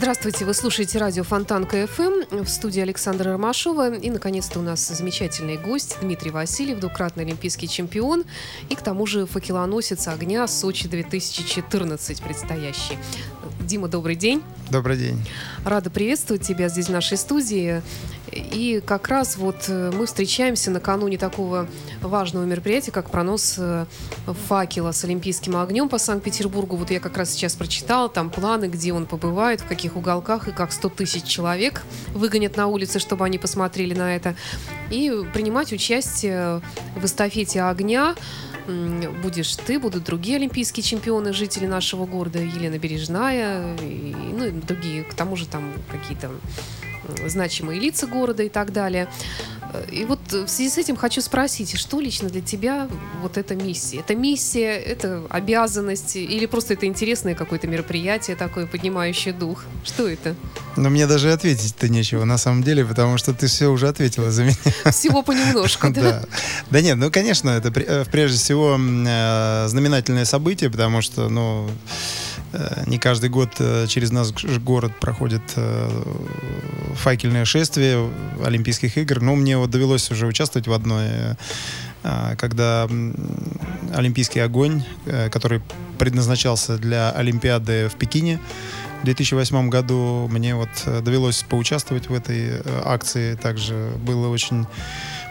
Здравствуйте, вы слушаете радио Фонтанка ФМ в студии Александра Ромашова. И, наконец-то, у нас замечательный гость Дмитрий Васильев, двукратный олимпийский чемпион и, к тому же, факелоносец огня Сочи 2014 предстоящий. Дима, добрый день. Добрый день. Рада приветствовать тебя здесь в нашей студии. И как раз вот э, мы встречаемся накануне такого важного мероприятия, как пронос э, факела с олимпийским огнем по Санкт-Петербургу. Вот я как раз сейчас прочитала там планы, где он побывает, в каких уголках и как 100 тысяч человек выгонят на улицы, чтобы они посмотрели на это. И принимать участие в эстафете огня будешь ты, будут другие олимпийские чемпионы, жители нашего города, Елена Бережная, и, ну и другие, к тому же там какие-то значимые лица города и так далее. И вот в связи с этим хочу спросить, что лично для тебя вот эта миссия? Это миссия, это обязанность или просто это интересное какое-то мероприятие такое, поднимающее дух? Что это? Но мне даже ответить-то нечего на самом деле, потому что ты все уже ответила за меня. Всего понемножку, да? Да нет, ну, конечно, это э, прежде всего э, знаменательное событие, потому что, ну, Э, не каждый год э, через наш город проходит э, факельное шествие Олимпийских игр. Но мне вот довелось уже участвовать в одной, когда Олимпийский огонь, который предназначался для Олимпиады в Пекине, в 2008 году мне вот довелось поучаствовать в этой акции. Также было очень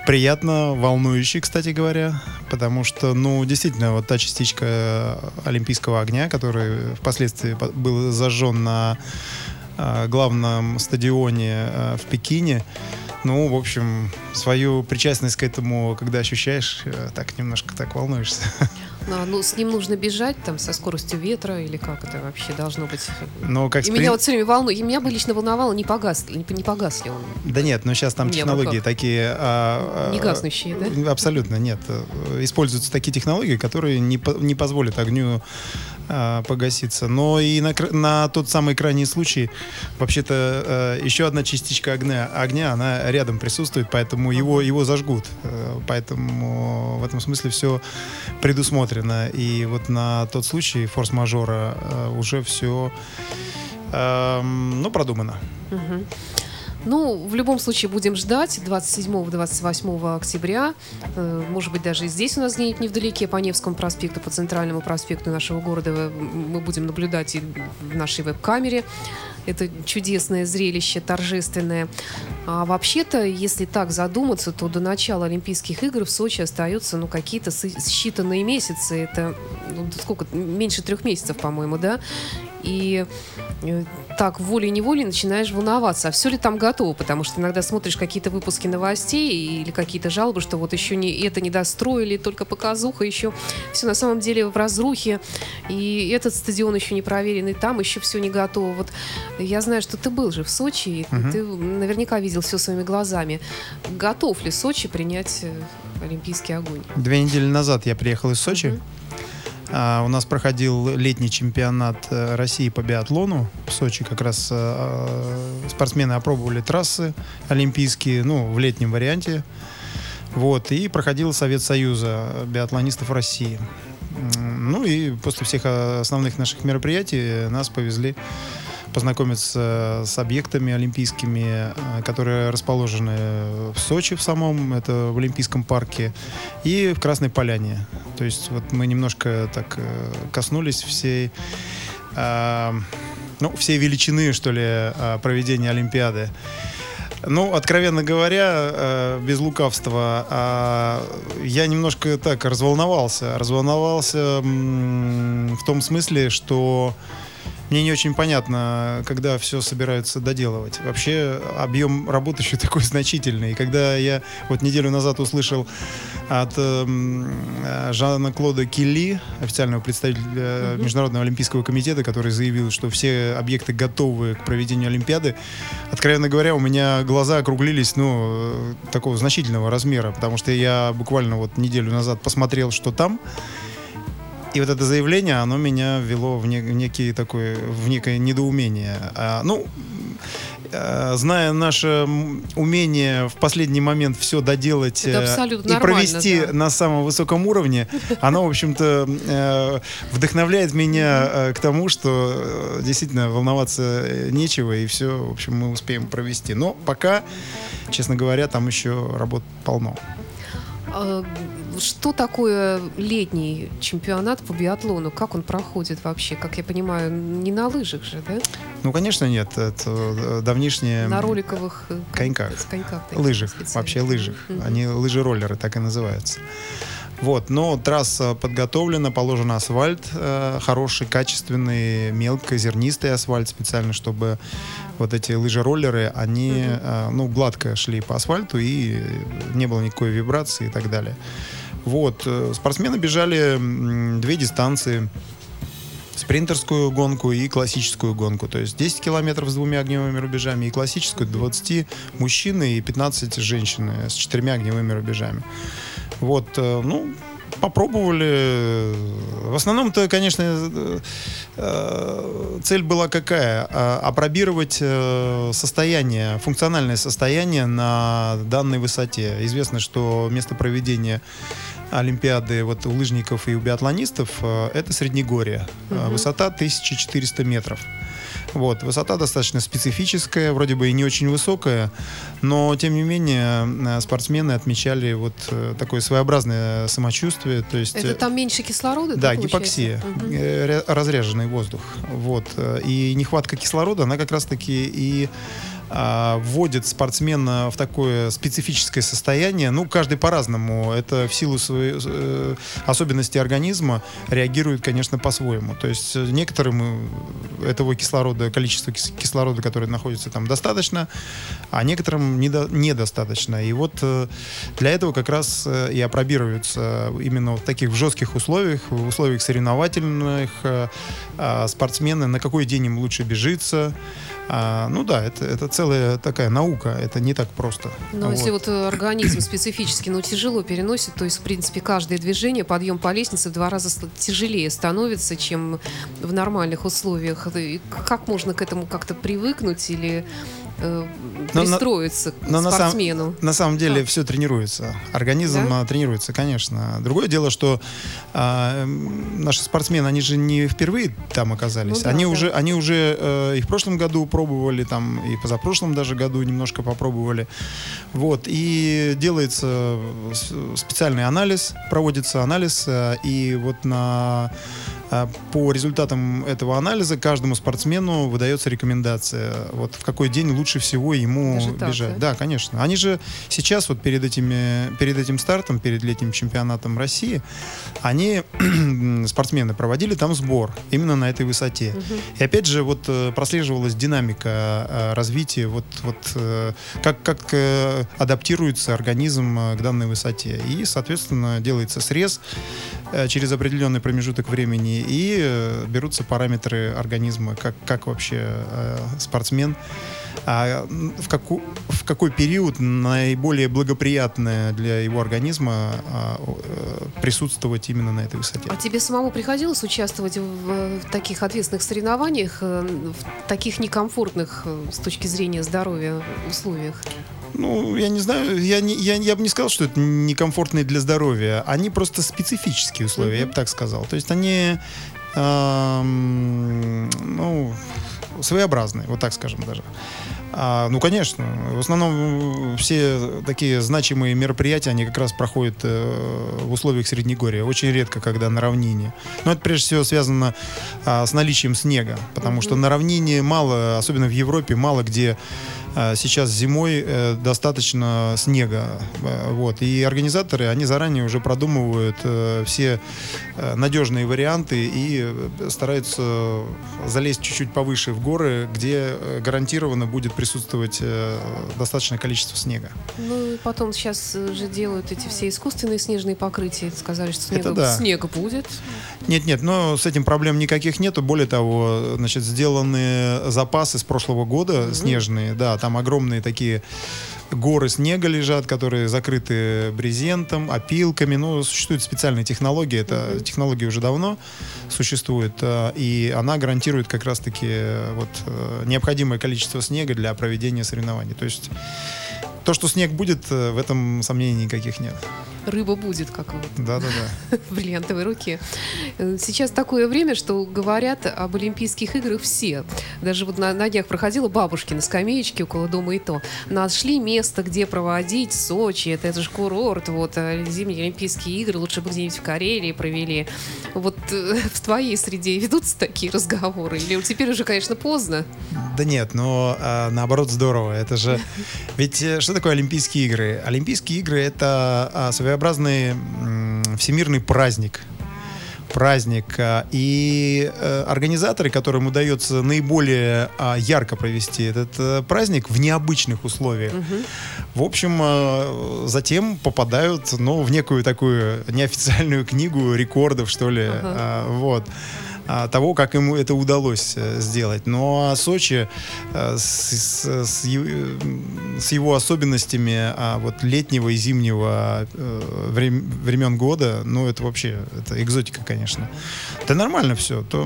приятно, волнующе, кстати говоря, потому что, ну, действительно, вот та частичка олимпийского огня, который впоследствии был зажжен на э, главном стадионе э, в Пекине, ну, в общем, свою причастность к этому, когда ощущаешь, э, так немножко так волнуешься. А, ну, с ним нужно бежать там со скоростью ветра или как это вообще должно быть? Ну, как и сприн... меня вот все время волнует. И меня бы лично волновало, не погас, не, не погас ли он. Да нет, но сейчас там не, технологии ну такие... А, а, не гаснущие, да? Абсолютно нет. Используются такие технологии, которые не, не позволят огню а, погаситься. Но и на, на тот самый крайний случай, вообще-то, а, еще одна частичка огня, огня, она рядом присутствует, поэтому его, его зажгут. А, поэтому в этом смысле все предусмотрено. И вот на тот случай форс-мажора э, уже все э, ну, продумано. Угу. Ну, в любом случае будем ждать 27-28 октября. Э, может быть, даже и здесь у нас где-нибудь невдалеке по Невскому проспекту, по центральному проспекту нашего города мы будем наблюдать и в нашей веб-камере это чудесное зрелище, торжественное. А вообще-то, если так задуматься, то до начала Олимпийских игр в Сочи остаются ну, какие-то считанные месяцы. Это ну, сколько? Меньше трех месяцев, по-моему, да? И э, так волей-неволей начинаешь волноваться, а все ли там готово, потому что иногда смотришь какие-то выпуски новостей или какие-то жалобы, что вот еще не это не достроили, только показуха, еще все на самом деле в разрухе, и этот стадион еще не проверен, и там еще все не готово. Вот я знаю, что ты был же в Сочи, и угу. ты наверняка видел все своими глазами. Готов ли Сочи принять э, Олимпийский огонь? Две недели назад я приехал из Сочи. Угу. А, у нас проходил летний чемпионат э, России по биатлону в Сочи. Как раз а, спортсмены опробовали трассы олимпийские, ну, в летнем варианте. Вот, и проходил Совет Союза биатлонистов России. Ну и после всех основных наших мероприятий нас повезли познакомиться с объектами олимпийскими, э, которые расположены в Сочи в самом, это в Олимпийском парке, и в Красной Поляне. То есть вот мы немножко так э, коснулись всей, э, ну, всей величины, что ли, проведения Олимпиады. Ну, откровенно говоря, без лукавства, я немножко так разволновался. Разволновался в том смысле, что мне не очень понятно, когда все собираются доделывать. Вообще объем работы еще такой значительный. И когда я вот неделю назад услышал от э, Жана Клода Келли, официального представителя mm-hmm. Международного олимпийского комитета, который заявил, что все объекты готовы к проведению Олимпиады, откровенно говоря, у меня глаза округлились, ну, такого значительного размера, потому что я буквально вот неделю назад посмотрел, что там, И вот это заявление, оно меня ввело в, не, в некий такой, в некое недоумение. А, ну, э, зная наше умение в последний момент все доделать э, и провести да. на самом высоком уровне, оно, в общем-то, э, вдохновляет меня к тому, что действительно волноваться нечего, и все, в общем, мы успеем провести. Но пока, честно говоря, там еще работ полно. А, Что такое летний чемпионат по биатлону? Как он проходит вообще? Как я понимаю, не на лыжах же, да? Ну, конечно, нет. Это э, давнишнее... На роликовых э, коньках. коньках лыжах, вообще лыжах. Мгм. Они лыжи-роллеры, так и называются. Вот, но трасса подготовлена, положен асфальт э, хороший, качественный, мелкозернистый асфальт специально, чтобы вот эти лыжи-роллеры, они, э, ну, гладко шли по асфальту и не было никакой вибрации и так далее. Вот, э, спортсмены бежали две дистанции спринтерскую гонку и классическую гонку. То есть 10 километров с двумя огневыми рубежами и классическую 20 мужчины и 15 женщины с четырьмя огневыми рубежами. Вот, э, ну, попробовали. В основном-то, конечно, э, э, цель была какая? А, Опробировать э, состояние, функциональное состояние на данной высоте. Известно, что место проведения Олимпиады вот у лыжников и у биатлонистов это Среднегорье. Э, Высота 1400 метров. Вот, высота достаточно специфическая, вроде бы и не очень высокая, но тем не менее э, спортсмены отмечали вот э, такое своеобразное самочувствие, то есть Это э, там меньше кислорода? да, гипоксия, ря- разряженный воздух, вот, и нехватка кислорода, она как раз-таки и вводит спортсмена в такое специфическое состояние. Ну, каждый по-разному. Это в силу своей э, особенностей организма реагирует, конечно, по-своему. То есть э, некоторым э, этого кислорода, количества кис- кислорода, которое находится там, достаточно, а некоторым недо- недостаточно. И вот э, для этого как раз э, и опробируются именно в таких жестких условиях, в условиях соревновательных э, а, спортсмены, на какой день им лучше бежится. А, ну да, это, это целая такая наука, это не так просто. Но если вот э, организм специфически, ну, тяжело переносит, то есть, в принципе, каждое движение, подъем по лестнице в два раза тяжелее становится, чем в нормальных условиях. И Как можно к этому как-то привыкнуть или э, на- пристроиться но к на самом- спортсмену? На самом деле Как? все тренируется. Организм Да? а, тренируется, конечно. Другое дело, что м, наши спортсмены, они же не впервые там оказались. Ну да, они, да. уже, они уже э, и в прошлом году пробовали, там, и позапрошлом даже году немножко попробовали. Вот. И делается с- специальный анализ, проводится анализ, э, и вот на по результатам этого анализа каждому спортсмену выдается рекомендация, вот в какой день лучше всего ему так, бежать. да? Да, конечно. Они же сейчас вот перед этими, перед этим стартом, перед летним чемпионатом России, они спортсмены проводили там сбор именно на этой высоте. И опять же вот э, прослеживалась динамика э, развития, вот вот э, как как адаптируется организм к данной высоте и соответственно делается срез через определенный промежуток времени и э, берутся параметры организма, как как вообще э, спортсмен а в, каку- в какой период наиболее благоприятное для его организма а, э, присутствовать именно на этой высоте? А тебе самому приходилось участвовать в, в таких ответственных соревнованиях, в таких некомфортных с точки зрения здоровья условиях? Ну, я не знаю, я, не, я, я бы не сказал, что это некомфортные для здоровья. Они просто специфические условия, я бы так сказал. То есть они, эм, ну, своеобразные, вот так скажем даже. А, ну, конечно. В основном э, все такие значимые мероприятия, они как раз проходят э, в условиях Среднегорья. Очень редко, когда на равнине. Но это прежде всего связано а, с наличием снега. Потому что на равнине мало, особенно в Европе, мало где а, сейчас зимой э, достаточно снега. Э, Вот. И организаторы, они заранее уже продумывают э, все э, надежные варианты и э, стараются залезть чуть-чуть повыше в горы, где э, гарантированно будет присутствовать э, достаточное количество снега. Ну и потом сейчас э, же делают эти все искусственные снежные покрытия. Сказали, что снега, Это да. снега будет. Нет, нет, но с этим проблем никаких нету. Более того, значит, сделаны запасы с прошлого года снежные, да, там огромные такие горы снега лежат, которые закрыты брезентом, опилками. Ну, существует специальная технология. Это технология уже давно существует. э, И она гарантирует как раз-таки э, вот, э, необходимое количество снега для проведения соревнований. То есть то, что снег будет, в этом сомнений никаких нет. Рыба будет, как вот Да-да-да. в бриллиантовой руке. Сейчас такое время, что говорят об Олимпийских играх все. Даже вот на, на днях проходила бабушки на скамеечке около дома и то. Нашли место, где проводить Сочи. Это, это же курорт. Вот э, зимние Олимпийские игры лучше бы где-нибудь в Карелии провели. Вот э, в твоей среде ведутся такие разговоры? Или теперь уже, конечно, поздно? Да нет, но а, наоборот здорово. Это же... Ведь э, что такое Олимпийские игры? Олимпийские игры — это а, своеобразный всемирный праздник. Праздник. а, И э, организаторы, которым удается наиболее а, ярко провести этот э, праздник в необычных условиях, в общем, э, затем попадают ну, в некую такую неофициальную книгу рекордов, что ли. А, Вот того, как ему это удалось э, сделать. Но Сочи э, с, с- с э, с его особенностями а, вот летнего и зимнего врем- времен года, ну это вообще это экзотика, конечно. Да нормально все. То,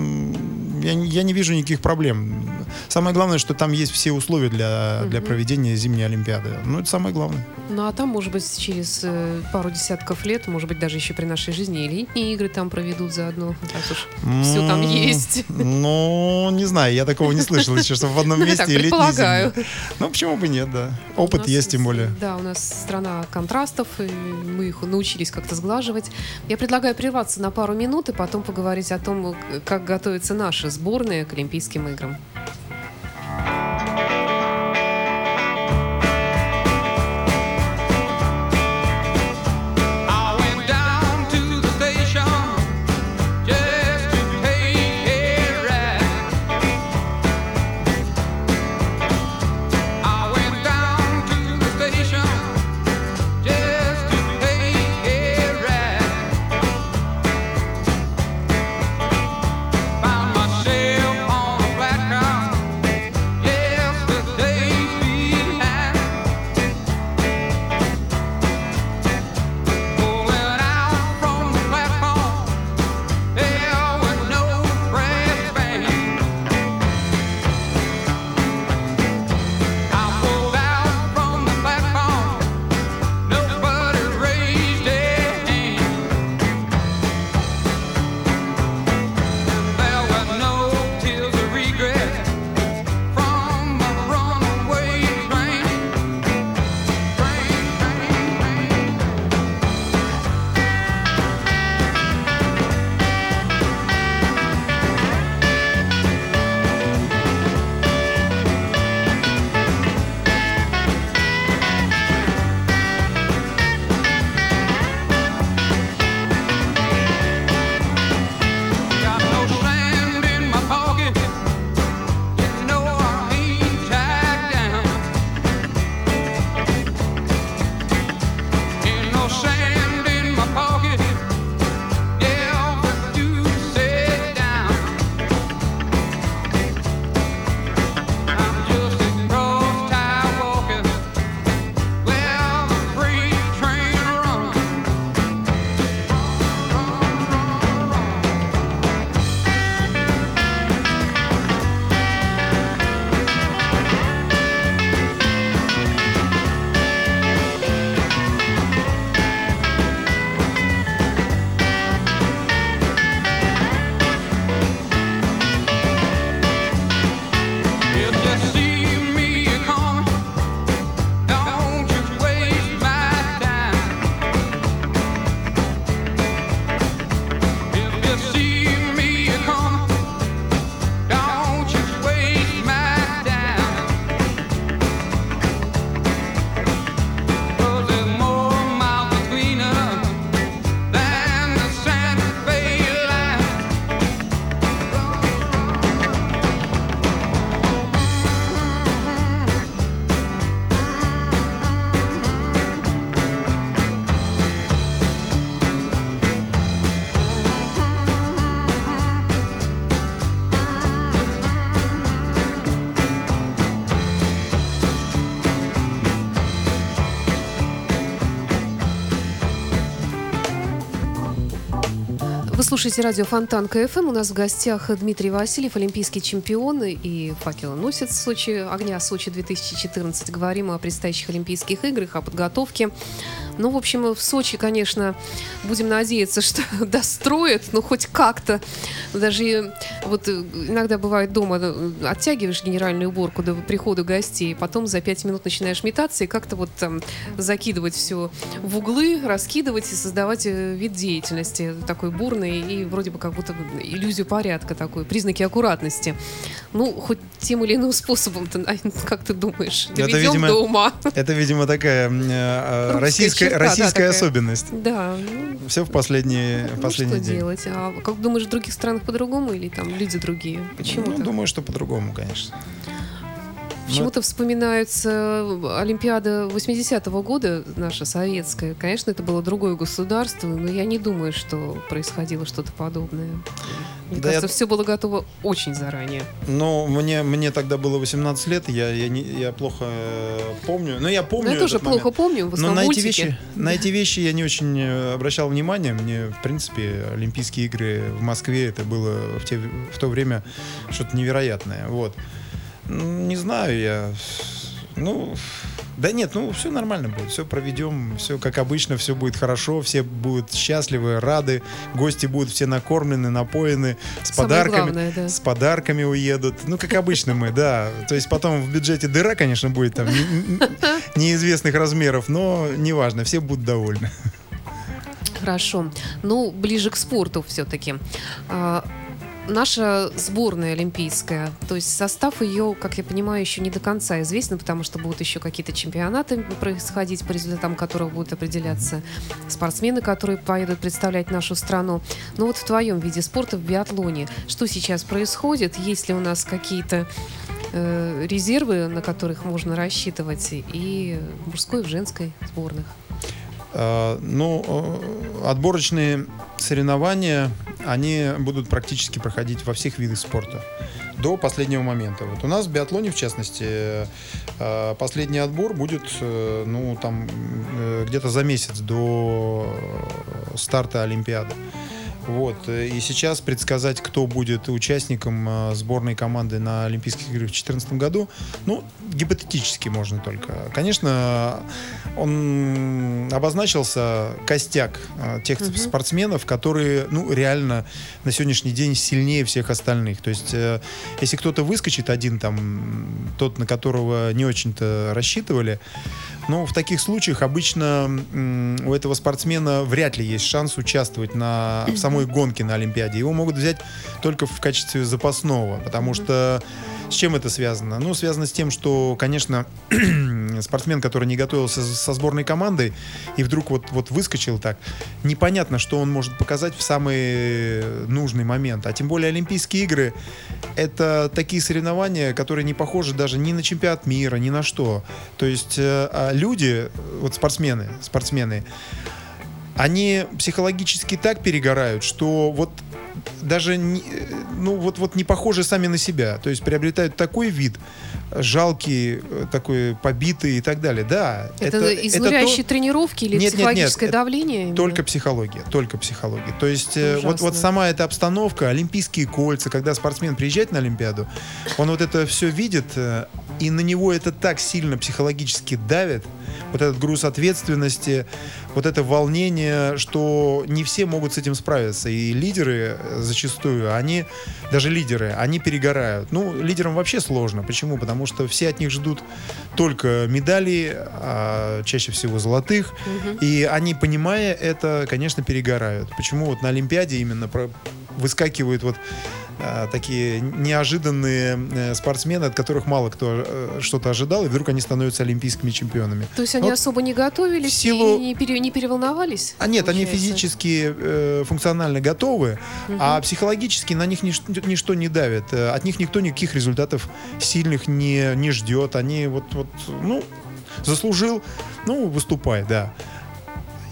я, не- я не вижу никаких проблем. Самое главное, что там есть все условия для, для проведения зимней Олимпиады. Ну это самое главное. Ну, а там, может быть, через пару десятков лет, может быть, даже еще при нашей жизни и летние игры там проведут заодно. Раз уж все там М, есть. Ну, не знаю, я такого не слышал еще, что в одном месте и предполагаю. Ну, почему бы нет, да. Опыт есть, тем более. Да, у нас страна контрастов, и мы их научились как-то сглаживать. Я предлагаю прерваться на пару минут и потом поговорить о том, как готовится наша сборная к Олимпийским играм. Слушайте радио Фонтан КФМ. У нас в гостях Дмитрий Васильев, олимпийский чемпион и факелоносец Сочи, огня Сочи 2014. Говорим о предстоящих Олимпийских играх, о подготовке. Ну, в общем, в Сочи, конечно, будем надеяться, что достроят, ну, хоть как-то. Даже вот э, иногда бывает дома, э, оттягиваешь генеральную уборку до прихода гостей, потом за пять минут начинаешь метаться и как-то вот там закидывать все в углы, раскидывать и создавать э, вид деятельности такой бурный и вроде бы как будто иллюзию порядка такой, признаки аккуратности. Ну, хоть тем или иным способом, как ты думаешь, Это, доведем видимо, до ума. Это, видимо, такая э, российская, черта, да, российская такая. особенность. Да, ну, Все в последний, ну, последний что день. делать? А как думаешь, в других странах по-другому или там люди другие? Почему-то? Ну, думаю, что по-другому, конечно. Почему-то вспоминается Олимпиада 80-го года, наша советская. Конечно, это было другое государство, но я не думаю, что происходило что-то подобное. Мне Да я- кажется, все было готово очень заранее. Ну, мне, мне тогда было 18 лет, я, я, не, я плохо э, помню. Но я помню Но я тоже момент. плохо помню, в Но на эти, вещи, на эти вещи я не очень э, обращал внимание. Мне, в принципе, Олимпийские игры в Москве это было в, те, в то время что-то невероятное. Вот. Не знаю, я... Ну, да нет, ну все нормально будет, все проведем, все как обычно, все будет хорошо, все будут счастливы, рады, гости будут все накормлены, напоены, с Самое подарками, главное, да. с подарками уедут, ну как обычно мы, да, то есть потом в бюджете дыра, конечно, будет там не- не- неизвестных размеров, но неважно, все будут довольны. Хорошо. Ну, ближе к спорту все-таки. Наша сборная олимпийская, то есть состав ее, как я понимаю, еще не до конца известен, потому что будут еще какие-то чемпионаты происходить, по результатам которых будут определяться спортсмены, которые поедут представлять нашу страну. Но вот в твоем виде спорта, в биатлоне, что сейчас происходит? Есть ли у нас какие-то э, резервы, на которых можно рассчитывать и в мужской, и в женской сборных? Э, Ну, э, отборочные соревнования, они будут практически проходить во всех видах спорта до последнего момента. Вот у нас в биатлоне, в частности, э, последний отбор будет, э, ну, там, э, где-то за месяц до старта Олимпиады. Вот. э, И сейчас предсказать, кто будет участником э, сборной команды на Олимпийских играх в 2014 году, ну, гипотетически можно только. Конечно, он обозначился костяк э, тех Мгм. спортсменов, которые, ну, реально на сегодняшний день сильнее всех остальных. То есть, если кто-то выскочит один, там, тот, на которого не очень-то рассчитывали, ну, в таких случаях обычно у этого спортсмена вряд ли есть шанс участвовать на, в самой гонке на Олимпиаде. Его могут взять только в качестве запасного, потому что с чем это связано? Ну, связано с тем, что, конечно, спортсмен, который не готовился со сборной командой и вдруг вот, вот выскочил так, непонятно, что он может показать в самый нужный момент. А тем более Олимпийские игры — это такие соревнования, которые не похожи даже ни на чемпионат мира, ни на что. То есть э, а люди, вот спортсмены, спортсмены, они психологически так перегорают, что вот даже не, ну вот вот не похожи сами на себя, то есть приобретают такой вид жалкий, э, такой побитый и так далее. Да, Это, то- изнуряющие тренировки или Нет, нет, нет, психологическое это давление? именно? только психология, только психология. То есть э, вот, вот сама эта обстановка, олимпийские кольца, когда спортсмен приезжает на Олимпиаду, он вот это все видит, э, и на него это так сильно психологически давит, вот этот груз ответственности, вот это волнение, что не все могут с этим справиться. И лидеры э, зачастую, они, даже лидеры, они перегорают. Ну, лидерам вообще сложно. Почему? Потому что все от них ждут только медалей, а чаще всего золотых. И они, понимая это, конечно, перегорают. Почему вот на Олимпиаде именно про- выскакивают вот а, такие неожиданные э, спортсмены, от которых мало кто э, что-то ожидал, и вдруг они становятся олимпийскими чемпионами. То есть они Вот особо не готовились в силу- и не, пере- не переволновались? А нет, они получается? физически, э, функционально готовы, а психологически на них нич- ничто не давит. Э, От них никто никаких результатов сильных не, не ждет. Они вот, вот, ну, заслужил, ну, выступай, да.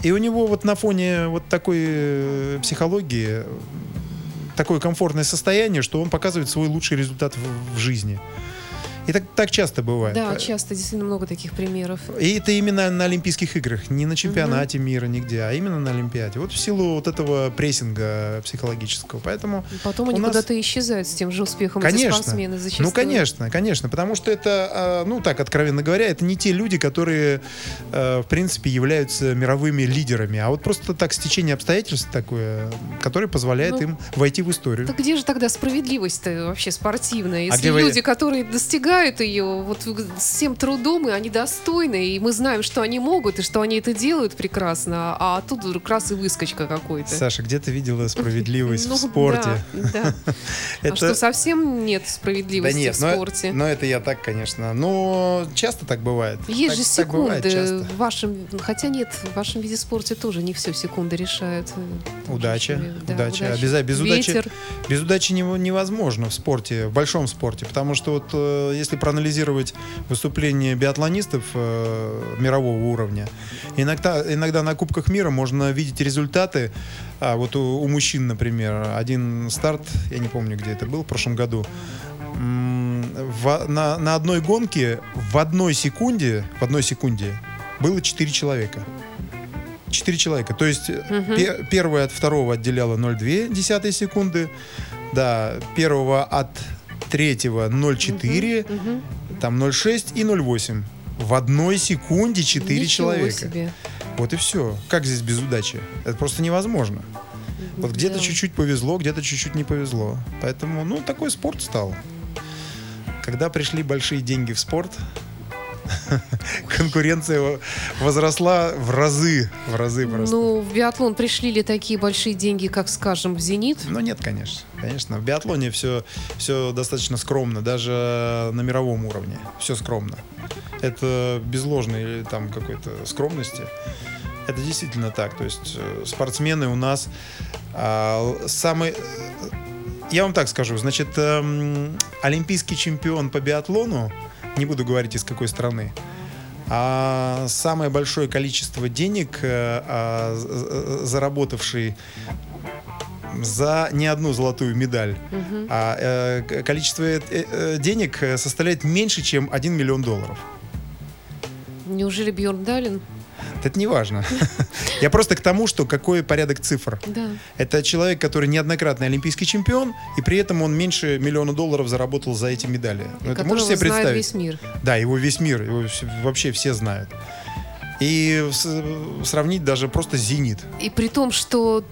И у него вот на фоне вот такой психологии такое комфортное состояние, что он показывает свой лучший результат в, в жизни. И так, так часто бывает. Да, часто действительно много таких примеров. И это именно на Олимпийских играх, не на чемпионате мира нигде, а именно на Олимпиаде. Вот в силу вот этого прессинга психологического. Поэтому Потом они нас- куда-то исчезают с тем же успехом, эти Конечно. спортсмены зачастую. Ну, конечно, конечно. Потому что это, а, ну, так, откровенно говоря, это не те люди, которые, э, в принципе, являются мировыми лидерами. А вот просто так стечение обстоятельств такое, которое позволяет Ну, им войти в историю. Так где же тогда справедливость-то вообще спортивная? Если А где вы- люди, которые достигают ее вот с всем трудом, и они достойны, и мы знаем, что они могут, и что они это делают прекрасно, а тут вдруг раз и выскочка какой-то. Саша, где ты видела справедливость Ну, в спорте? Да. А что, совсем нет справедливости в спорте? но это я так, конечно. Но часто так бывает. Есть же секунды часто. в вашем, хотя нет, в вашем виде спорта тоже не все секунды решают. Удача, удача. Обязательно. Без удачи, невозможно в спорте, в большом спорте. Потому что вот э, если проанализировать выступления биатлонистов э, мирового уровня, иногда, иногда на Кубках мира можно видеть результаты. А, вот у, у мужчин, например, один старт, я не помню, где это был, в прошлом году. В- на, на одной гонке в одной секунде, в одной секунде было 4 человека. 4 человека. То есть Мгм. пе- первое от второго отделяло 0,2 десятые секунды. Да, первого от третьего 0,4, Мгм. там 0,6 и 0,8. В одной секунде 4 Ничего человека. себе. Вот и все. Как здесь без удачи? Это просто невозможно. Вот где-то Да. чуть-чуть повезло, где-то чуть-чуть не повезло. Поэтому, ну, такой спорт стал. Когда пришли большие деньги в спорт, конкуренция возросла в разы, в разы просто. Ну, в биатлон пришли ли такие большие деньги, как, скажем, в «Зенит»? Ну нет, конечно. Конечно, в биатлоне все, все достаточно скромно, даже на мировом уровне. Все скромно. Это без ложной там какой-то скромности. Это действительно так. То есть э, спортсмены у нас а, самые... Я вам так скажу. Значит, эм, олимпийский чемпион по биатлону, не буду говорить из какой страны, а самое большое количество денег, э, а, заработавший за не одну золотую медаль, Мгм. а э, количество э, э, денег составляет меньше, чем 1 миллион долларов. Неужели Бьорн Далин? Это не важно. Я просто к тому, что какой порядок цифр. Да. Это человек, который неоднократный олимпийский чемпион, и при этом он меньше миллиона долларов заработал за эти медали. Ну, это можете себе представить? весь мир. Да, его весь мир, его вообще все знают. И сравнить даже просто «Зенит». И при том, что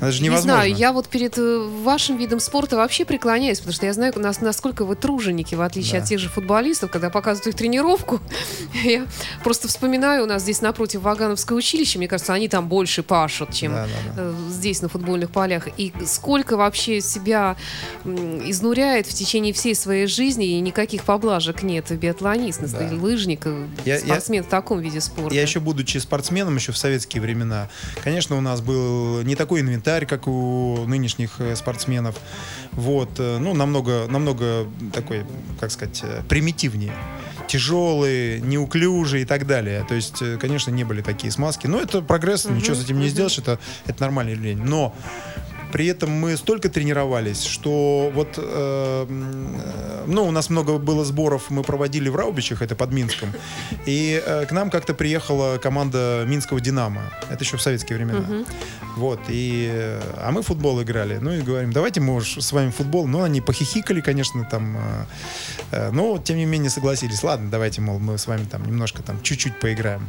Это же Не невозможно. знаю, я вот перед э, вашим видом спорта вообще преклоняюсь, потому что я знаю, нас, насколько вы труженики, в отличие Да. от тех же футболистов, когда показывают их тренировку. Я просто вспоминаю, у нас здесь напротив Вагановское училище, мне кажется, они там больше пашут, чем Да, да, да. э, здесь на футбольных полях. И сколько вообще себя изнуряет в течение всей своей жизни, и никаких поблажек нет. Биатлонист, Да. лыжник, э, Я- я- спортсмен в таком виде спорта. Я еще будучи спортсменом еще в советские времена, конечно, у нас был не такой инвентарь, как у нынешних э, спортсменов. Вот, э, ну, намного, намного такой, как сказать, э, примитивнее. Тяжелые, неуклюжие и так далее. То есть, конечно, не были такие смазки. Но это прогресс, ничего с этим не сделаешь, это, это нормальное явление. Но при этом мы столько тренировались, что вот, э, ну, у нас много было сборов, мы проводили в Раубичах, это под Минском, и э, к нам как-то приехала команда Минского «Динамо», это еще в советские времена. Мгм. Вот, и, э, а мы футбол играли, ну и говорим, давайте мы уж с вами футбол, ну, они похихикали, конечно, там, э, э, но, тем не менее, согласились, ладно, давайте, мол, мы с вами там немножко там чуть-чуть поиграем.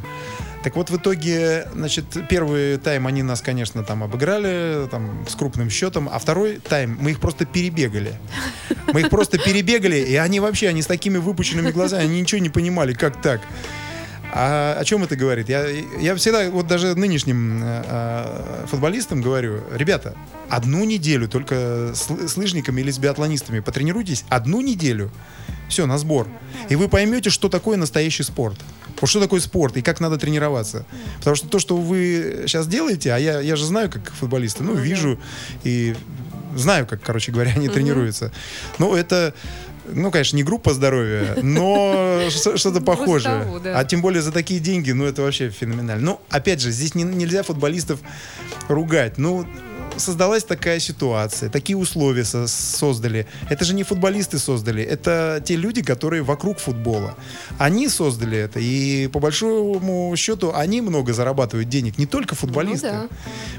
Так вот, в итоге, значит, первый тайм они нас, конечно, там обыграли, там, с крупным счетом, а второй тайм мы их просто перебегали. Мы их просто перебегали, и они вообще, они с такими выпученными глазами, они ничего не понимали, как так. А о чем это говорит? Я, я всегда, вот даже нынешним э, э, футболистам говорю, ребята, одну неделю только с, с лыжниками или с биатлонистами потренируйтесь, одну неделю, все, на сбор. И вы поймете, что такое настоящий спорт. Вот что такое спорт и как надо тренироваться. Потому что то, что вы сейчас делаете, а я, я же знаю, как футболисты, ну, вижу и знаю, как, короче говоря, они тренируются. Ну, это, ну, конечно, не группа здоровья, но что-то похожее. того, да. А тем более за такие деньги, ну, это вообще феноменально. Ну, опять же, здесь не- нельзя футболистов ругать. Ну, создалась такая ситуация, такие условия со- создали. Это же не футболисты создали, это те люди, которые вокруг футбола. Они создали это, и по большому счету они много зарабатывают денег, не только футболисты. Ну да.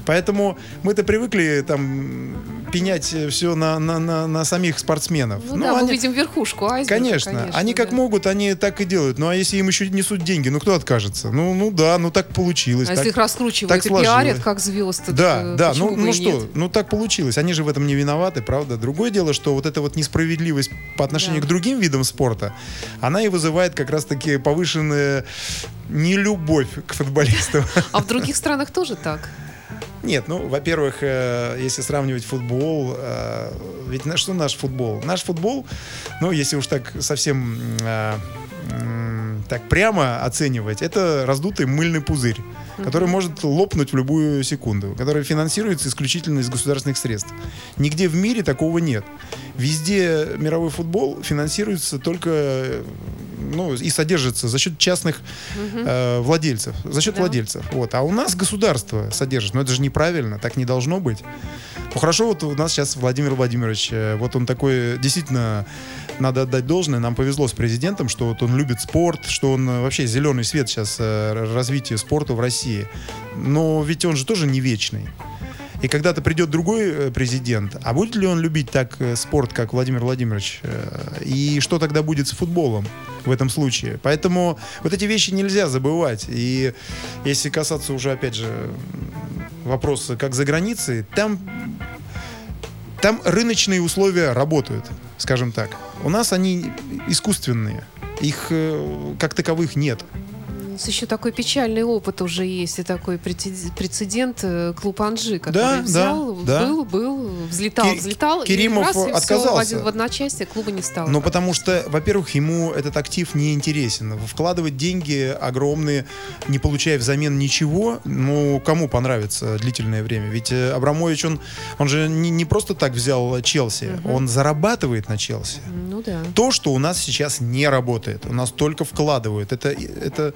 Поэтому мы-то привыкли там пенять все на, на, на, на самих спортсменов. Ну, да, мы они- видим верхушку айсберга, Конечно, они как да. могут, они так и делают. Ну а если им еще несут деньги, ну кто откажется? Ну, ну да, ну так получилось. А так- если их раскручивают так и пиарят как звезды, Да, да, ну, ну и что, ну так получилось. Они же в этом не виноваты, правда. Другое дело, что вот эта вот несправедливость по отношению Да. к другим видам спорта, она и вызывает как раз-таки повышенную нелюбовь к футболистам. А в других странах тоже так? Нет, ну, во-первых, э, если сравнивать футбол, э, ведь на что наш футбол? Наш футбол, ну, если уж так совсем э, так прямо оценивать, это раздутый мыльный пузырь, который может лопнуть в любую секунду, который финансируется исключительно из государственных средств. Нигде в мире такого нет. Везде мировой футбол финансируется только э, ну, и содержится за счет частных э, владельцев, за счет Да. владельцев. Вот. А у нас государство содержит. Но это же неправильно, так не должно быть. Ну хорошо, вот у нас сейчас Владимир Владимирович, э, вот он такой, действительно, надо отдать должное, нам повезло с президентом, что вот он любит спорт, что он э, вообще зеленый свет сейчас э, развития спорта в России. Но ведь он же тоже не вечный. И когда-то придет другой э, президент, а будет ли он любить так э, спорт, как Владимир Владимирович? Э, И что тогда будет с футболом в этом случае? Поэтому вот эти вещи нельзя забывать. И если касаться уже, опять же, вопроса, как за границей, там, там рыночные условия работают, скажем так. У нас они искусственные. Их как таковых нет. У нас еще такой печальный опыт уже есть, и такой прецед- прецедент э, клуб Анжи, который Да, взял, да, да. был, был, взлетал, взлетал, Керимов и раз, и отказался. в, один- в одночасье клуба не стало. Ну, потому что, во-первых, ему этот актив не интересен. Вкладывать деньги огромные, не получая взамен ничего, ну, кому понравится длительное время? Ведь э, Абрамович, он, он же не, не просто так взял Челси, он зарабатывает на Челси. Ну да. То, что у нас сейчас не работает, у нас только вкладывают. Это, это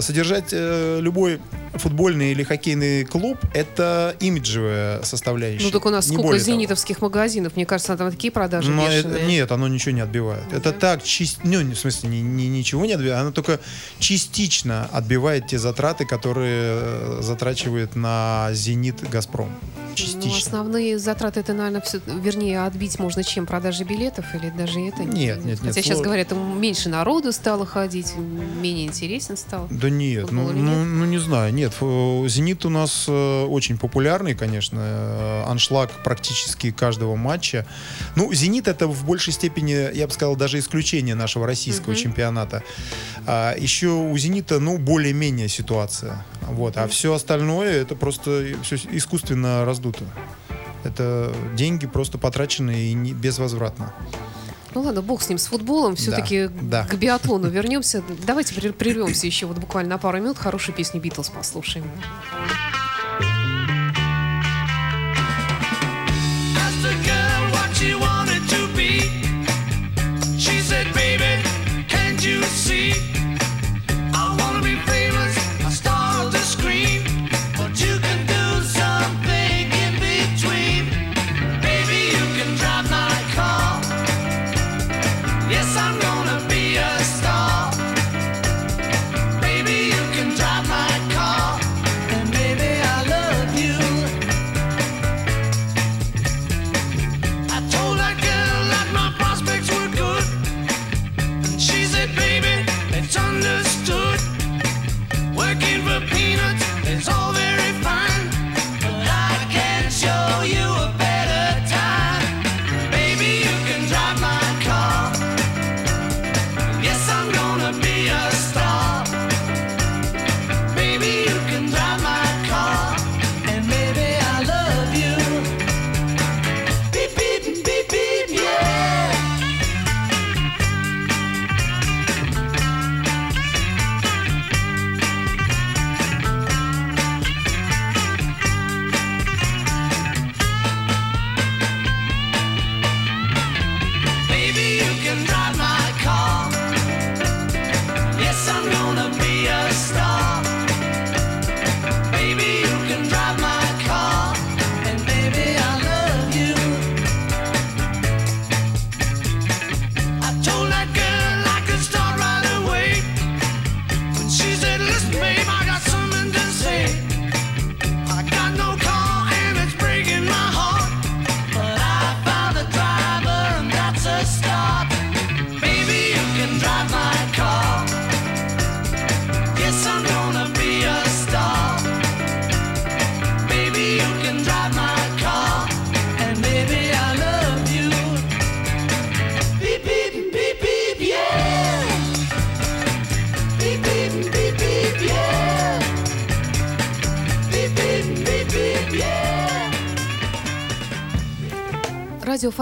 содержать э, любой футбольный или хоккейный клуб, это имиджевая составляющая. Ну так у нас не сколько более того. зенитовских магазинов, мне кажется, там такие продажи Но это- нет, оно ничего не отбивает. Это так, чис- ну, в смысле, ни- ни- ничего не отбивает, оно только частично отбивает те затраты, которые э, затрачивает на «Зенит» «Газпром». Ну, Частично. основные затраты это, наверное, все, вернее, отбить можно чем? Продажи билетов или даже это? Нет, нет, нет, Хотя сейчас сло- говорят, меньше народу стало ходить, менее интересен стал. Да нет, ну, Футбол ну, нет? ну, не знаю, нет. ф- «Зенит» у нас э, очень популярный, конечно. э, аншлаг практически каждого матча. Ну, «Зенит» это в большей степени, я бы сказал, даже исключение нашего российского чемпионата. А, еще у «Зенита», ну, более-менее ситуация. Вот. А все остальное, это просто все искусственно раздуто. Это деньги просто потраченные и не, безвозвратно. Ну ладно, бог с ним, с футболом. Все-таки да. к биатлону вернемся. Давайте прер- прервемся еще вот буквально на пару минут. Хорошую песню Битлз послушаем.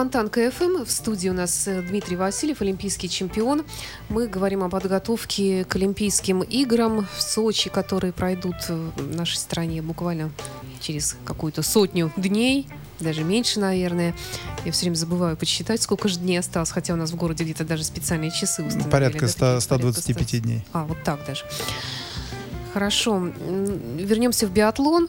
Фонтанка FM. В студии у нас э, Дмитрий Васильев, олимпийский чемпион. Мы говорим о подготовке к Олимпийским играм в Сочи, которые пройдут в нашей стране буквально через какую-то сотню дней, даже меньше, наверное. Я все время забываю подсчитать, сколько же дней осталось, хотя у нас в городе где-то даже специальные часы установили. Порядка да, 100, такие, 125 порядка 100. дней. А, вот так даже. Хорошо. Вернемся в биатлон.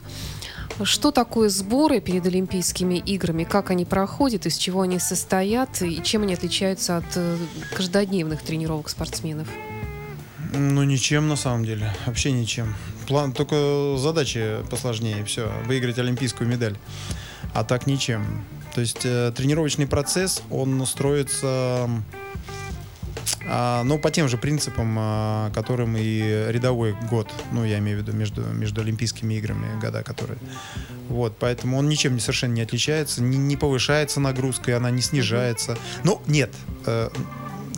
Что такое сборы перед Олимпийскими играми? Как они проходят, из чего они состоят и чем они отличаются от э, каждодневных тренировок спортсменов? Ну, ничем на самом деле. Вообще ничем. План, только задачи посложнее. Все, выиграть олимпийскую медаль. А так ничем. То есть э, тренировочный процесс, он строится а, ну, по тем же принципам, а, которым и рядовой год, ну, я имею в виду между, между Олимпийскими играми года, которые... Вот, поэтому он ничем совершенно не отличается, не, не повышается нагрузка, и она не снижается. Ну, нет, э,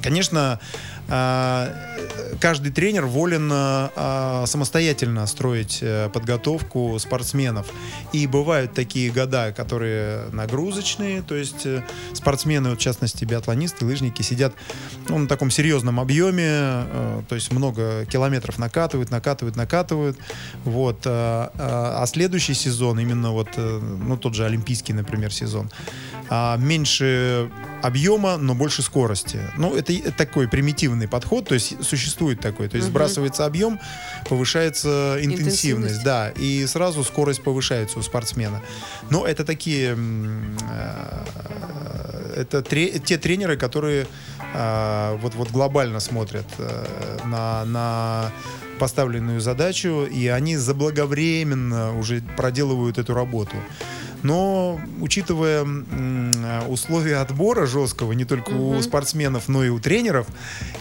конечно, каждый тренер волен а, самостоятельно строить э, подготовку спортсменов. И бывают такие года, которые нагрузочные, то есть э, спортсмены, в частности биатлонисты, лыжники, сидят ну, на таком серьезном объеме, э, то есть много километров накатывают, накатывают, накатывают. Вот. а, а, а следующий сезон, именно вот, ну, тот же олимпийский, например, сезон, а, меньше объема, но больше скорости. Ну, это такой примитивный подход, то есть существует такой. То есть Мгм. сбрасывается объем, повышается интенсивность, Интенсивность. да, и сразу скорость повышается у спортсмена. Но это такие... э, Это тре- те тренеры, которые э, вот, вот глобально смотрят э, на, на поставленную задачу, и они заблаговременно уже проделывают эту работу. Но, учитывая э, условия отбора жесткого не только у Мгм. спортсменов, но и у тренеров,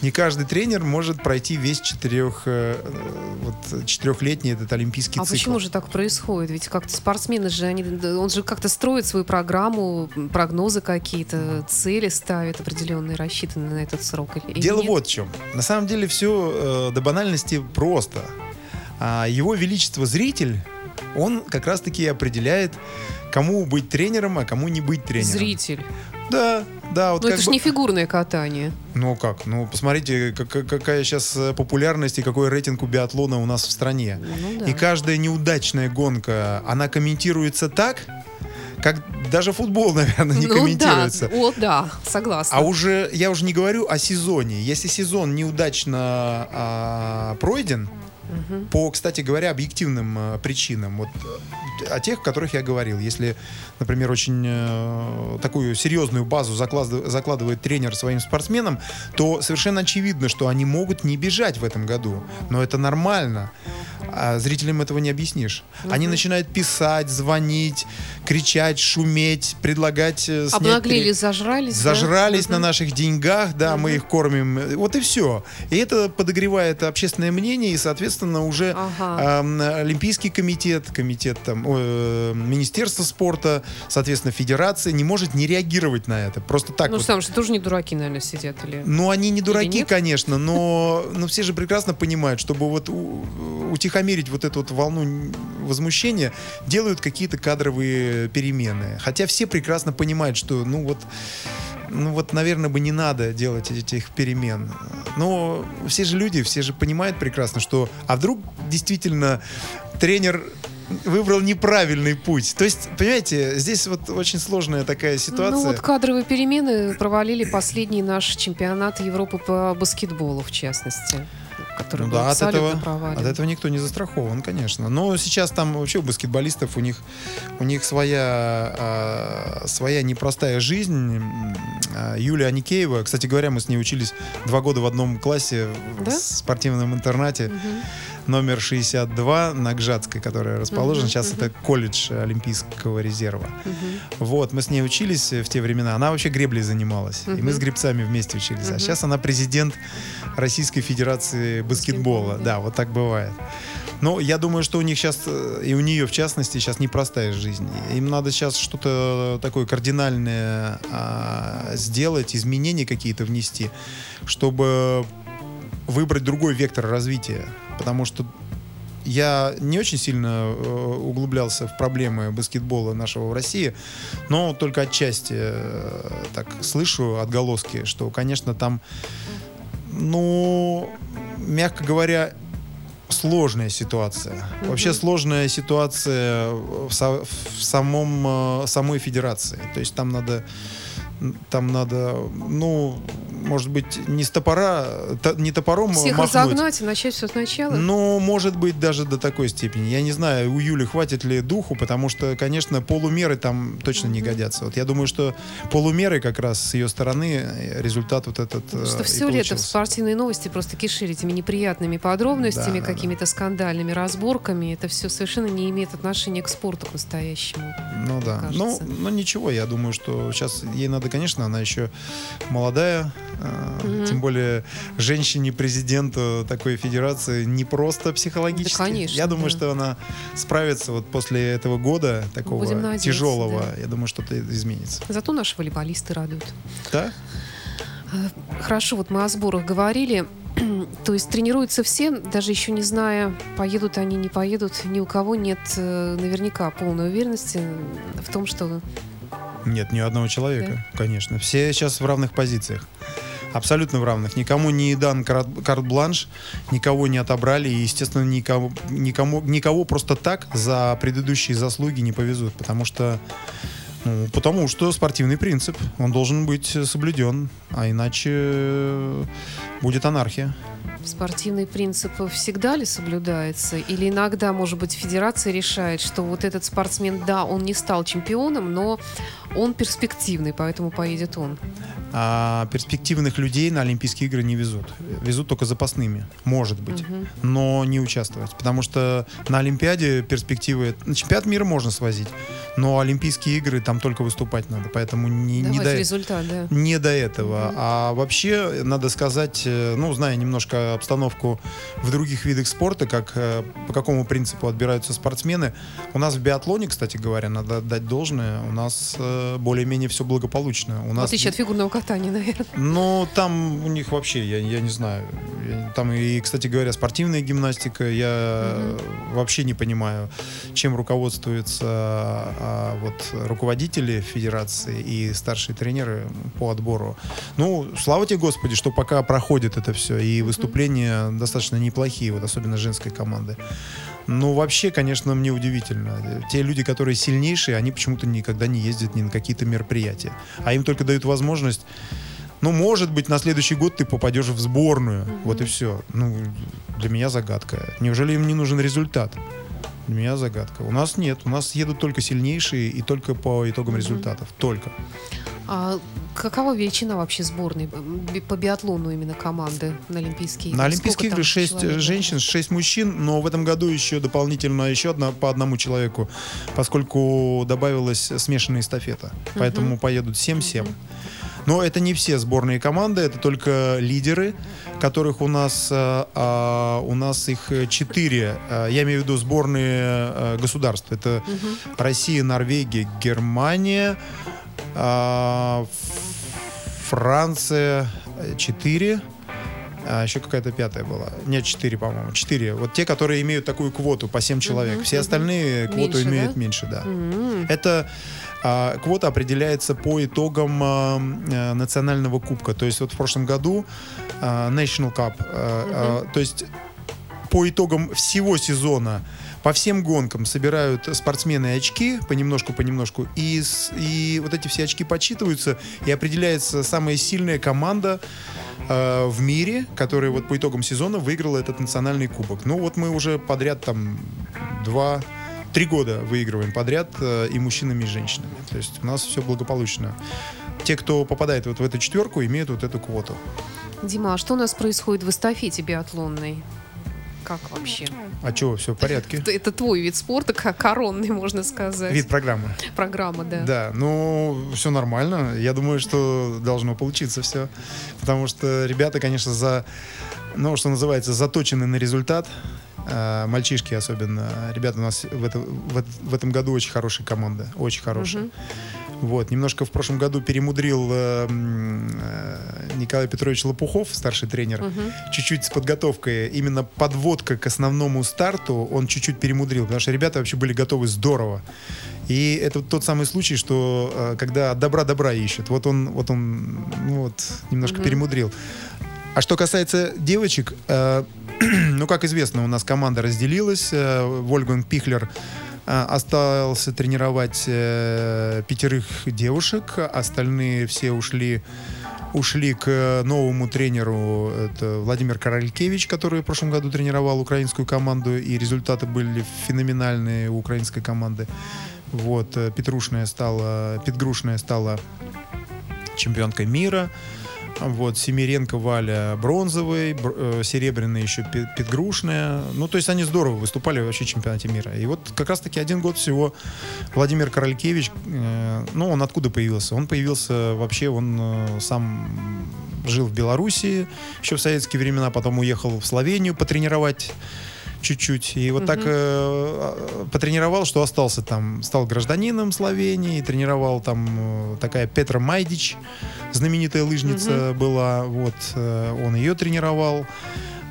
не каждый тренер может пройти весь четырех, э, э, вот, четырехлетний этот олимпийский а цикл. почему же так происходит? Ведь как-то спортсмены же, они, он же как-то строит свою программу, прогнозы какие-то, цели ставит определенные, рассчитанные на этот срок. Или, Дело нет? вот в чем. На самом деле все до банальности просто. А, его величество зритель, он как раз-таки определяет, кому быть тренером, а кому не быть тренером. Зритель. Да, да. Вот Но как это же бы- не фигурное катание. Ну как? Ну посмотрите, как- как- какая сейчас популярность и какой рейтинг у биатлона у нас в стране. Ну да. И каждая неудачная гонка, она комментируется так, как даже футбол, наверное, не ну комментируется. да, о, да, согласна. А уже я уже не говорю о сезоне. Если сезон неудачно а, пройден, Мгм. по, кстати говоря, объективным а, причинам, вот э, о тех, о которых я говорил. Если, например, очень э, такую серьезную базу заклад- закладывает тренер своим спортсменам, то совершенно очевидно, что они могут не бежать в этом году. Но это нормально. А зрителям этого не объяснишь. Они начинают писать, звонить, кричать, шуметь, предлагать э, снять Обнаглели, тре- зажрались. да? Зажрались на Мгм. наших деньгах, да, мы их кормим. Вот и все. И это подогревает общественное мнение, и, соответственно, уже Ага. эм, Олимпийский комитет, комитет там, э, Министерство спорта, соответственно, Федерация не может не реагировать на это. Просто так Ну, вот. там же тоже не дураки, наверное, сидят. Или... Ну, они не дураки, конечно, но, но все же прекрасно понимают, чтобы вот у- утихомирить вот эту вот волну возмущения, делают какие-то кадровые перемены. Хотя все прекрасно понимают, что, ну вот, ну вот, наверное, бы не надо делать этих перемен. Но все же люди, все же понимают прекрасно, что, а вдруг действительно тренер выбрал неправильный путь. То есть, понимаете, здесь вот очень сложная такая ситуация. Ну вот кадровые перемены провалили последний наш чемпионат Европы по баскетболу, в частности. Который Ну да, от этого, провален. от этого никто не застрахован, конечно. Но сейчас там вообще у баскетболистов у них у них своя а, своя непростая жизнь. А, Юлия Аникеева, кстати говоря, мы с ней учились два года в одном классе в Да? спортивном интернате Мгм. Номер 62 на Гжатской, которая расположена. Сейчас это колледж Олимпийского резерва. Вот, мы с ней учились в те времена. Она вообще греблей занималась. И мы с гребцами вместе учились. А сейчас она президент Российской Федерации баскетбола. Да. Вот так бывает. Но я думаю, что у них сейчас, э, и у нее в частности, сейчас непростая жизнь. Им надо сейчас что-то такое кардинальное а, сделать, изменения какие-то внести, чтобы выбрать другой вектор развития. Потому что я не очень сильно э, углублялся в проблемы баскетбола нашего в России, но только отчасти э, так слышу отголоски, что, конечно, там, ну, мягко говоря, сложная ситуация. Вообще сложная ситуация в, со- в самом, э, самой федерации. То есть там надо там надо, ну, может быть, не с топора, то- не топором Всех махнуть. разогнать и начать все сначала. Ну, может быть, даже до такой степени. Я не знаю, у Юли хватит ли духу, потому что, конечно, полумеры там точно не годятся. Вот я думаю, что полумеры как раз с ее стороны э, результат вот этот э, что все лето в спортивные новости просто кишили этими неприятными подробностями, Да, да, какими-то скандальными разборками. Это все совершенно не имеет отношения к спорту к настоящему. Ну да. Ну, ну ничего, я думаю, что сейчас ей надо, конечно, она еще молодая, э, тем более женщине-президенту такой федерации не просто психологически. Да, конечно, я думаю, да. что она справится вот после этого года такого тяжелого. да. Я думаю, что-то изменится. Зато наши волейболисты радуют. Да? Хорошо, вот мы о сборах говорили. То есть тренируются все, даже еще не зная, поедут они, не поедут. Ни у кого нет э, наверняка полной уверенности в том, что Нет, ни одного человека, конечно. Все сейчас в равных позициях. Абсолютно в равных. Никому не дан карт- карт-бланш, никого не отобрали, и, естественно, никому, никому, никого просто так за предыдущие заслуги не повезут, потому что ну, потому что спортивный принцип, он должен быть соблюден, а иначе будет анархия. Спортивный принцип всегда ли соблюдается? Или иногда, может быть, федерация решает, что вот этот спортсмен, да, он не стал чемпионом, но он перспективный, поэтому поедет он. А перспективных людей на Олимпийские игры не везут. Везут только запасными, может быть, но не участвовать. Потому что на Олимпиаде перспективы... На чемпионат мира можно свозить, но Олимпийские игры там только выступать надо. Поэтому не, не до... результат, да. Не до этого. А вообще, надо сказать, э, ну, зная немножко обстановку в других видах спорта, как, э, по какому принципу отбираются спортсмены, у нас в биатлоне, кстати говоря, надо отдать должное, у нас э, более-менее все благополучно. У В нас отличие от фигурного катания, наверное. ну, там у них вообще, я, я не знаю. Там и, кстати говоря, спортивная гимнастика. Я вообще не понимаю, чем руководствуются а, вот руководители федерации и старшие тренеры по отбору. Ну, слава тебе, Господи, что пока проходит это все. И выступления достаточно неплохие, вот особенно женской команды. Ну, вообще, конечно, мне удивительно. Те люди, которые сильнейшие, они почему-то никогда не ездят ни на какие-то мероприятия. А им только дают возможность ну, может быть, на следующий год ты попадешь в сборную. Вот и все. Ну, для меня загадка. Неужели им не нужен результат? Для меня загадка. У нас нет. У нас едут только сильнейшие и только по итогам результатов. Только. А какова величина вообще сборной по биатлону именно команды на Олимпийские игры? На Олимпийские игры там 6 человек? женщин, 6 мужчин, но в этом году еще дополнительно еще одна по одному человеку, поскольку добавилась смешанная эстафета. Поэтому поедут 7-7. Но это не все сборные команды, это только лидеры, которых у нас, э, а, у нас их э, четыре. Э, Я имею в виду сборные государств. Это Россия, Норвегия, Германия, а, Франция четыре. А еще какая-то пятая была. Нет, четыре, по-моему. Четыре. Вот те, которые имеют такую квоту по 7 человек. Все остальные квоту Меньше, имеют да? меньше, да. Это а, квота определяется по итогам а, э, национального кубка. То есть вот в прошлом году а, National Cup, а, а, то есть по итогам всего сезона по всем гонкам собирают спортсмены очки понемножку-понемножку, и, и вот эти все очки подсчитываются, и определяется самая сильная команда э, в мире, которая вот по итогам сезона выиграла этот национальный кубок. Ну вот мы уже подряд там два, три года выигрываем подряд э, и мужчинами, и женщинами. То есть у нас все благополучно. Те, кто попадает вот в эту четверку, имеют вот эту квоту. Дима, а что у нас происходит в эстафете биатлонной? Как вообще? А чего, все в порядке? Это, это твой вид спорта, как коронный, можно сказать. Вид программы. Программа, да. Да, ну, все нормально. Я думаю, что должно получиться все. Потому что ребята, конечно, за, ну, что называется, заточены на результат. А, мальчишки особенно. Ребята у нас в, это- в, в этом году очень хорошая команда. Очень хорошая. Вот, немножко в прошлом году перемудрил э, э, Николай Петрович Лопухов, старший тренер, чуть-чуть с подготовкой. Именно подводка к основному старту он чуть-чуть перемудрил, потому что ребята вообще были готовы здорово. И это тот самый случай, что э, когда добра добра ищут. Вот он, вот он, ну вот, немножко перемудрил. А что касается девочек, э, ну, как известно, у нас команда разделилась. Э, Вольфганг Пихлер остался тренировать э, пятерых девушек, остальные все ушли ушли к новому тренеру, это Владимир Королькевич, который в прошлом году тренировал украинскую команду, и результаты были феноменальные у украинской команды. Вот, э, Петрушная стала, Петгрушная стала чемпионкой мира. Вот, Семиренко Валя бронзовый, бр- э, серебряный еще Пе- Петгрушная. Ну, то есть они здорово выступали вообще в чемпионате мира. И вот как раз-таки один год всего Владимир Королькевич, э, ну, он откуда появился? Он появился вообще, он э, сам жил в Белоруссии еще в советские времена, потом уехал в Словению потренировать чуть-чуть. И вот так э, потренировал, что остался там. Стал гражданином Словении, тренировал там э, такая Петра Майдич, знаменитая лыжница была. Вот, э, он ее тренировал.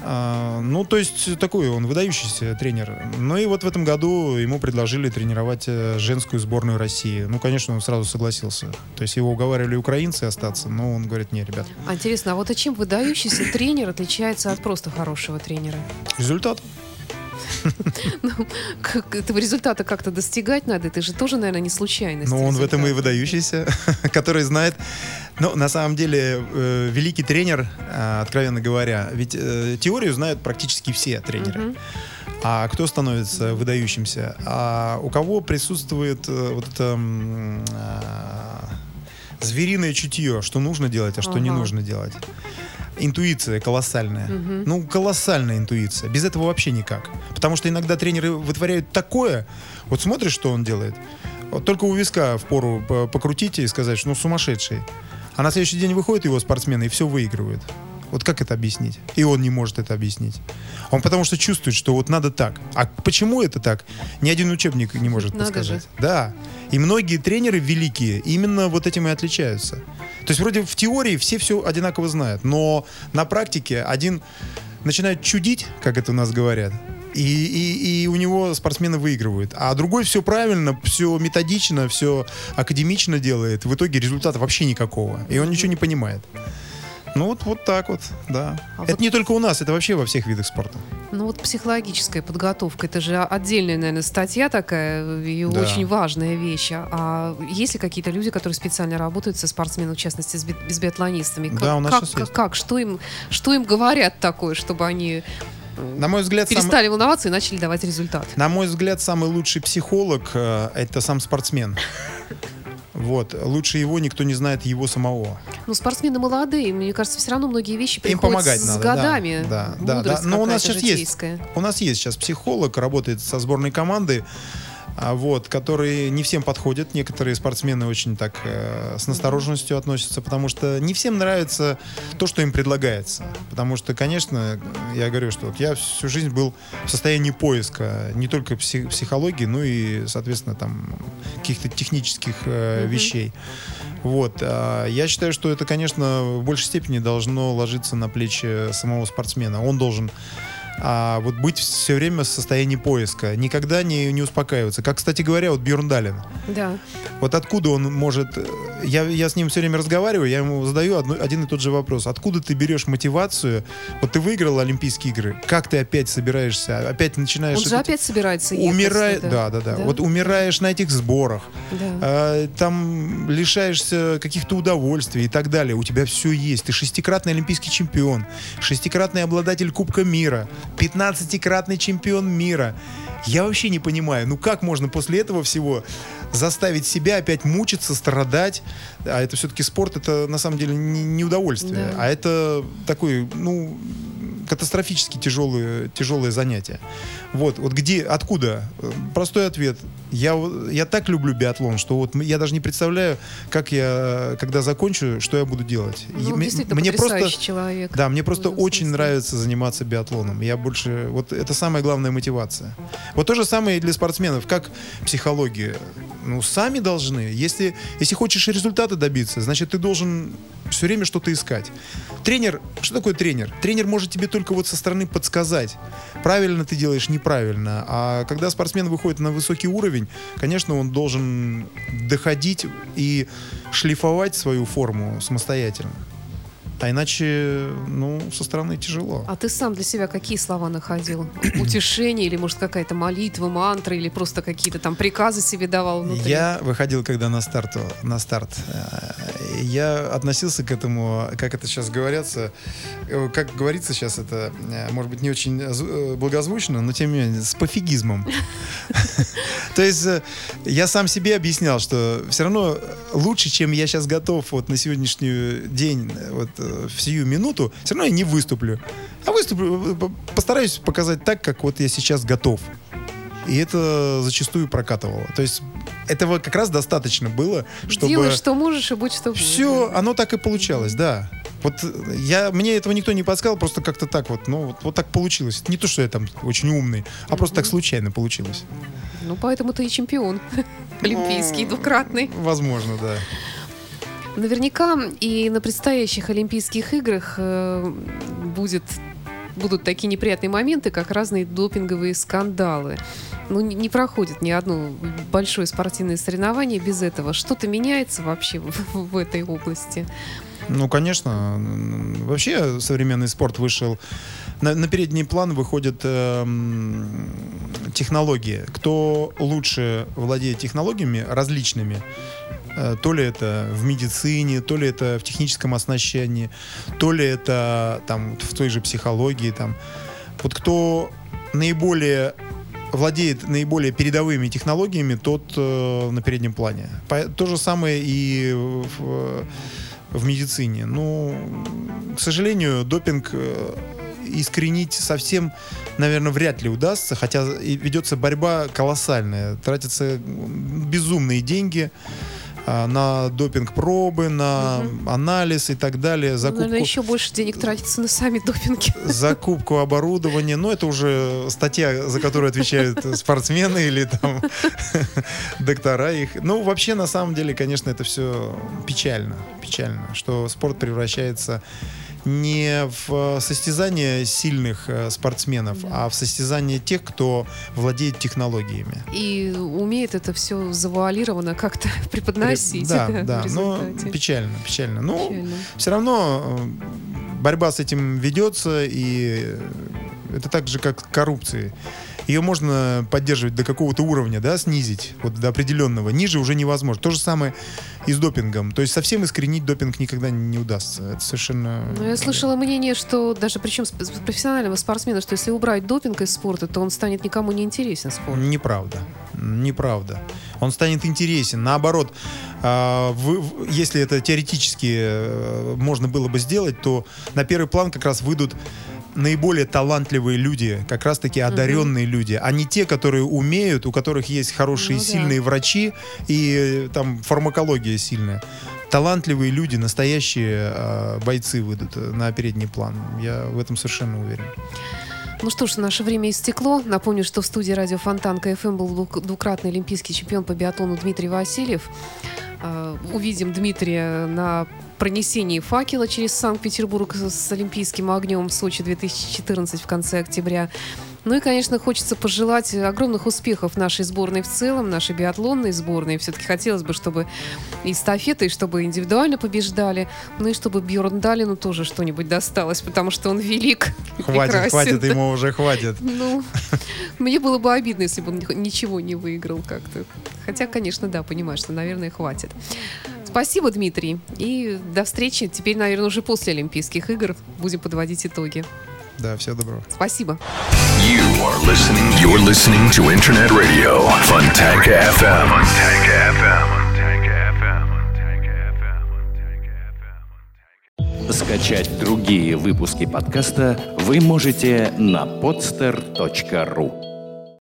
А, ну, то есть такой он выдающийся тренер. Ну и вот в этом году ему предложили тренировать э, женскую сборную России. Ну, конечно, он сразу согласился. То есть его уговаривали украинцы остаться, но он говорит, не, ребят, А интересно, а вот а чем выдающийся тренер отличается от просто хорошего тренера? результат. Как этого результата как-то достигать надо, это же тоже, наверное, не случайность. Ну, он в этом и выдающийся, который знает. Ну, на самом деле, э, великий тренер, э, откровенно говоря, ведь э, теорию знают практически все тренеры. А кто становится выдающимся? А у кого присутствует вот это звериное чутье, что нужно делать, а что не нужно делать? Интуиция колоссальная. Ну, колоссальная интуиция. Без этого вообще никак. Потому что иногда тренеры вытворяют такое. Вот смотришь, что он делает. Вот только у виска в пору по- покрутите и сказать, что ну сумасшедший. А на следующий день выходит его спортсмен и все выигрывает. Вот как это объяснить? И он не может это объяснить. Он потому что чувствует, что вот надо так. А почему это так? Ни один учебник не может Надо подсказать. же. Да. И многие тренеры великие именно вот этим и отличаются. То есть вроде в теории все все одинаково знают, но на практике один начинает чудить, как это у нас говорят, и, и, и у него спортсмены выигрывают. А другой все правильно, все методично, все академично делает. В итоге результата вообще никакого. И он ничего не понимает. Ну вот, вот так вот, да. А это вот- не только у нас, это вообще во всех видах спорта. Ну вот психологическая подготовка, это же отдельная, наверное, статья такая и Да. очень важная вещь. А есть ли какие-то люди, которые специально работают со спортсменами, в частности, с, би- с биатлонистами? Как, Да, у нас как, есть. как? Что, им, что им говорят такое, чтобы они На мой взгляд, перестали волноваться и начали давать результат? На мой взгляд, самый лучший психолог э, это сам спортсмен. Вот. Лучше его никто не знает его самого. Ну, спортсмены молодые, мне кажется, все равно многие вещи Им приходят помогать с надо. да. годами. Да, да, да. Мудрость Но у нас сейчас есть. У нас есть сейчас психолог, работает со сборной команды. А, Вот, которые не всем подходят. Некоторые спортсмены очень так э, с настороженностью относятся, потому что не всем нравится то, что им предлагается. Потому что, конечно, я говорю, что вот я всю жизнь был в состоянии поиска не только пси- психологии, но и, соответственно, там каких-то технических э, вещей. Вот. а, Я считаю, что это, конечно, в большей степени должно ложиться на плечи самого спортсмена. Он должен а, вот быть все время в состоянии поиска, никогда не, не успокаиваться. Как, кстати говоря, вот Бьерн Далин. Да. Вот откуда он может... Я, я с ним все время разговариваю, я ему задаю одно- один и тот же вопрос. Откуда ты берешь мотивацию? Вот ты выиграл Олимпийские игры, как ты опять собираешься? Опять начинаешь... Он же опять собирается ехать Умирает, сюда. да, да, да, Вот умираешь на этих сборах, Да. а, там лишаешься каких-то удовольствий и так далее. У тебя все есть. Ты шестикратный олимпийский чемпион, шестикратный обладатель Кубка мира, 15-кратный чемпион мира. Я вообще не понимаю, ну как можно после этого всего заставить себя опять мучиться, страдать? А это все-таки спорт, это на самом деле не, не удовольствие, Да. а это такой, ну, катастрофически тяжелые, тяжелые занятия. Вот, вот где, откуда? Простой ответ. Я, я так люблю биатлон, что вот я даже не представляю, как я, когда закончу, что я буду делать. Ну, м- действительно мне просто, человек. да, мне просто очень нравится заниматься биатлоном. Я больше, вот это самая главная мотивация. Вот то же самое и для спортсменов, как психология. Ну, сами должны. Если, если хочешь результата добиться, значит, ты должен все время что-то искать. Тренер, что такое тренер? Тренер может тебе только вот со стороны подсказать, правильно ты делаешь, неправильно. А когда спортсмен выходит на высокий уровень, конечно, он должен доходить и шлифовать свою форму самостоятельно. А иначе, ну, со стороны тяжело. А ты сам для себя какие слова находил? Утешение или, может, какая-то молитва, мантра, или просто какие-то там приказы себе давал внутри? Я выходил, когда на старт, на старт. э, Я относился к этому, как это сейчас говорится, э, как говорится сейчас, это, э, может быть, не очень зв- благозвучно, но тем не менее, с пофигизмом. То есть я сам себе объяснял, что все равно лучше, чем я сейчас готов вот на сегодняшний день, вот в сию минуту, все равно я не выступлю. А выступлю, э, по- постараюсь показать так, как вот я сейчас готов. И это зачастую прокатывало. То есть этого как раз достаточно было, чтобы... Делай, что можешь, и будь что будет. Все, оно так и получалось, да. Вот э, я, мне этого никто не подсказал, просто как-то так вот, ну, вот, вот так получилось. Не то, что я там очень умный, а просто так случайно получилось. Ну, поэтому ты и чемпион. Олимпийский, двукратный. Возможно, да. Наверняка и на предстоящих Олимпийских играх э, будет, будут такие неприятные моменты, как разные допинговые скандалы. Ну, не, не проходит ни одно большое спортивное соревнование без этого. Что-то меняется вообще в, в этой области. Ну, конечно. Вообще современный спорт вышел... На, на передний план выходят эм, технологии. Кто лучше владеет технологиями различными, э, то ли это в медицине, то ли это в техническом оснащении, то ли это там в той же психологии. Там. Вот кто наиболее владеет наиболее передовыми технологиями, тот э, на переднем плане. По- то же самое и в, в медицине. Ну, к сожалению, допинг э, искоренить совсем, наверное, вряд ли удастся, хотя ведется борьба колоссальная. Тратятся безумные деньги на допинг-пробы, на анализ и так далее, Ну, закупку, Наверное, еще больше денег тратится на сами допинги. закупку оборудования. Ну, это уже статья, за которую отвечают спортсмены или там доктора их. Ну, вообще, на самом деле, конечно, это все печально. Печально, что спорт превращается не в состязание сильных э, спортсменов, а в состязание тех, кто владеет технологиями. И умеет это все завуалированно как-то преподносить. Да, в да, но результате. печально, печально. Ну, Печально. все равно э, борьба с этим ведется, и это так же, как с коррупцией. Ее можно поддерживать до какого-то уровня, да, снизить, вот до определенного. Ниже уже невозможно. То же самое и с допингом. То есть совсем искоренить допинг никогда не удастся. Это совершенно... Ну, я слышала мнение, что даже причем с профессионального спортсмена, что если убрать допинг из спорта, то он станет никому не интересен спорт. Неправда. Неправда. Он станет интересен. Наоборот, а, вы- если это теоретически э, можно было бы сделать, то на первый план как раз выйдут наиболее талантливые люди, как раз таки одаренные люди, а не те, которые умеют, у которых есть хорошие, Ну да. сильные врачи и э, там фармакология сильная. Талантливые люди, настоящие э, бойцы выйдут э, на передний план. Я в этом совершенно уверен. Ну что ж, наше время истекло. Напомню, что в студии радио Фонтанка FM был двук- двукратный олимпийский чемпион по биатлону Дмитрий Васильев. Э, Увидим Дмитрия на пронесении факела через Санкт-Петербург с олимпийским огнем в Сочи 2014 в конце октября. Ну и, конечно, хочется пожелать огромных успехов нашей сборной в целом, нашей биатлонной сборной. Все-таки хотелось бы, чтобы и эстафеты, и чтобы индивидуально побеждали, ну и чтобы Бьорн Далину тоже что-нибудь досталось, потому что он велик. Хватит, прекрасен. хватит, ему уже хватит. Ну, мне было бы обидно, если бы он ни- ничего не выиграл как-то. Хотя, конечно, да, понимаю, что, наверное, хватит. Спасибо, Дмитрий. И до встречи. Теперь, наверное, уже после Олимпийских игр будем подводить итоги. Да, всего доброго. Спасибо. You are listening. You're listening to Internet Radio, Funtank FM. FM. Скачать другие выпуски подкаста вы можете на podster.ru